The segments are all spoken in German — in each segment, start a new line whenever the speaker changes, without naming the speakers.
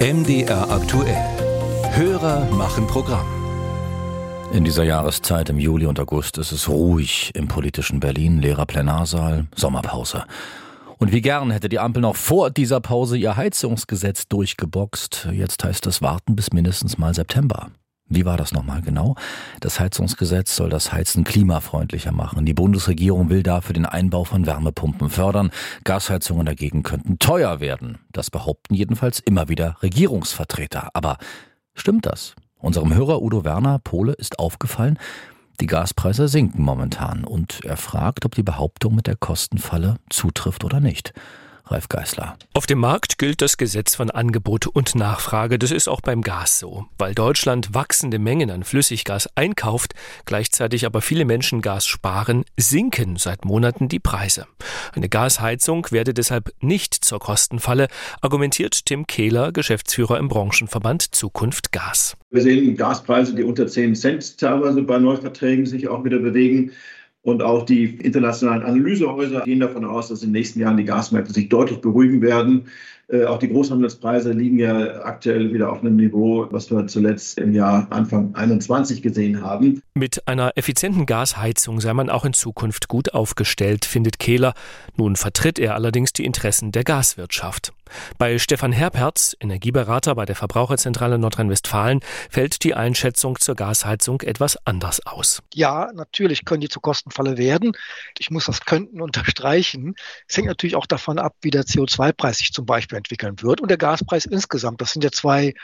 MDR aktuell. Hörer machen Programm.
In dieser Jahreszeit im Juli und August ist es ruhig im politischen Berlin, leerer Plenarsaal, Sommerpause. Und wie gern hätte die Ampel noch vor dieser Pause ihr Heizungsgesetz durchgeboxt. Jetzt heißt es warten bis mindestens mal September. Wie war das nochmal genau? Das Heizungsgesetz soll das Heizen klimafreundlicher machen. Die Bundesregierung will dafür den Einbau von Wärmepumpen fördern. Gasheizungen dagegen könnten teuer werden. Das behaupten jedenfalls immer wieder Regierungsvertreter. Aber stimmt das? Unserem Hörer Udo Werner, Pole, ist aufgefallen, die Gaspreise sinken momentan und er fragt, ob die Behauptung mit der Kostenfalle zutrifft oder nicht. Ralf Geißler.
Auf dem Markt gilt das Gesetz von Angebot und Nachfrage. Das ist auch beim Gas so. Weil Deutschland wachsende Mengen an Flüssiggas einkauft, gleichzeitig aber viele Menschen Gas sparen, sinken seit Monaten die Preise. Eine Gasheizung werde deshalb nicht zur Kostenfalle, argumentiert Tim Kehler, Geschäftsführer im Branchenverband Zukunft Gas.
Wir sehen Gaspreise, die unter 10 Cent teilweise bei Neuverträgen sich auch wieder bewegen. Und auch die internationalen Analysehäuser gehen davon aus, dass in den nächsten Jahren die Gasmärkte sich deutlich beruhigen werden. Äh, auch die Großhandelspreise liegen ja aktuell wieder auf einem Niveau, was wir zuletzt im Jahr Anfang 21 gesehen haben.
Mit einer effizienten Gasheizung sei man auch in Zukunft gut aufgestellt, findet Kehler. Nun vertritt er allerdings die Interessen der Gaswirtschaft. Bei Stefan Herperz, Energieberater bei der Verbraucherzentrale Nordrhein-Westfalen, fällt die Einschätzung zur Gasheizung etwas anders aus.
Ja, natürlich können die zur Kostenfalle werden. Ich muss das könnten unterstreichen. Es hängt natürlich auch davon ab, wie der CO2-Preis sich zum Beispiel entwickeln wird und der Gaspreis insgesamt. Das sind ja zwei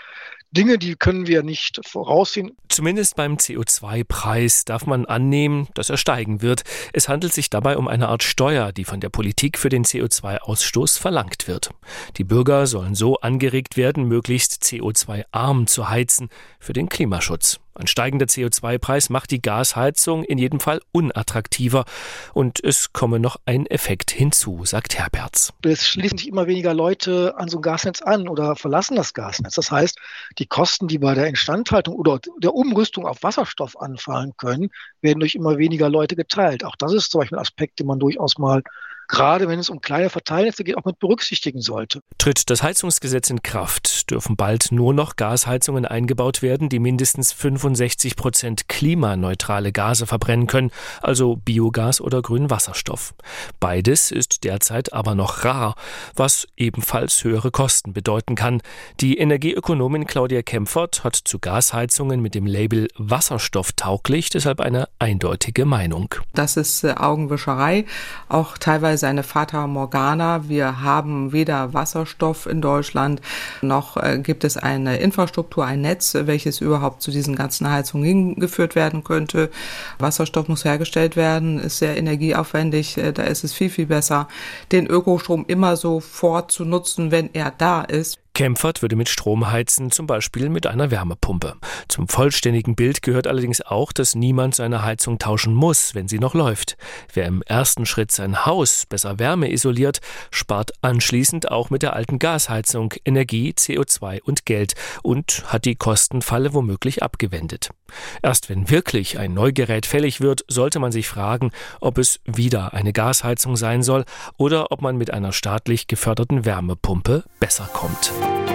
Dinge, die können wir nicht voraussehen.
Zumindest beim CO2-Preis darf man annehmen, dass er steigen wird. Es handelt sich dabei um eine Art Steuer, die von der Politik für den CO2-Ausstoß verlangt wird. Die Bürger sollen so angeregt werden, möglichst CO2-arm zu heizen für den Klimaschutz. Ein steigender CO2-Preis macht die Gasheizung in jedem Fall unattraktiver. Und es komme noch ein Effekt hinzu, sagt Herberts.
Es schließen sich immer weniger Leute an so ein Gasnetz an oder verlassen das Gasnetz. Das heißt, die Kosten, die bei der Instandhaltung oder der Umrüstung auf Wasserstoff anfallen können, werden durch immer weniger Leute geteilt. Auch das ist zum Beispiel ein Aspekt, den man durchaus mal gerade wenn es um kleine Verteilnetze geht, auch mit berücksichtigen sollte.
Tritt das Heizungsgesetz in Kraft, dürfen bald nur noch Gasheizungen eingebaut werden, die mindestens 65 Prozent klimaneutrale Gase verbrennen können, also Biogas oder grünen Wasserstoff. Beides ist derzeit aber noch rar, was ebenfalls höhere Kosten bedeuten kann. Die Energieökonomin Claudia Kempfert hat zu Gasheizungen mit dem Label wasserstofftauglich deshalb eine eindeutige Meinung.
Das ist äh, Augenwischerei, auch teilweise teilweise eine Fata Morgana. Wir haben weder Wasserstoff in Deutschland, noch äh, gibt es eine Infrastruktur, ein Netz, welches überhaupt zu diesen ganzen Heizungen hingeführt werden könnte. Wasserstoff muss hergestellt werden, ist sehr energieaufwendig. Äh, da ist es viel, viel besser, den Ökostrom immer sofort zu nutzen, wenn er da ist.
Kempfert würde mit Strom heizen, zum Beispiel mit einer Wärmepumpe. Zum vollständigen Bild gehört allerdings auch, dass niemand seine Heizung tauschen muss, wenn sie noch läuft. Wer im ersten Schritt sein Haus besser Wärme isoliert, spart anschließend auch mit der alten Gasheizung Energie, CO2 und Geld und hat die Kostenfalle womöglich abgewendet. Erst wenn wirklich ein Neugerät fällig wird, sollte man sich fragen, ob es wieder eine Gasheizung sein soll oder ob man mit einer staatlich geförderten Wärmepumpe besser kommt. Podcast.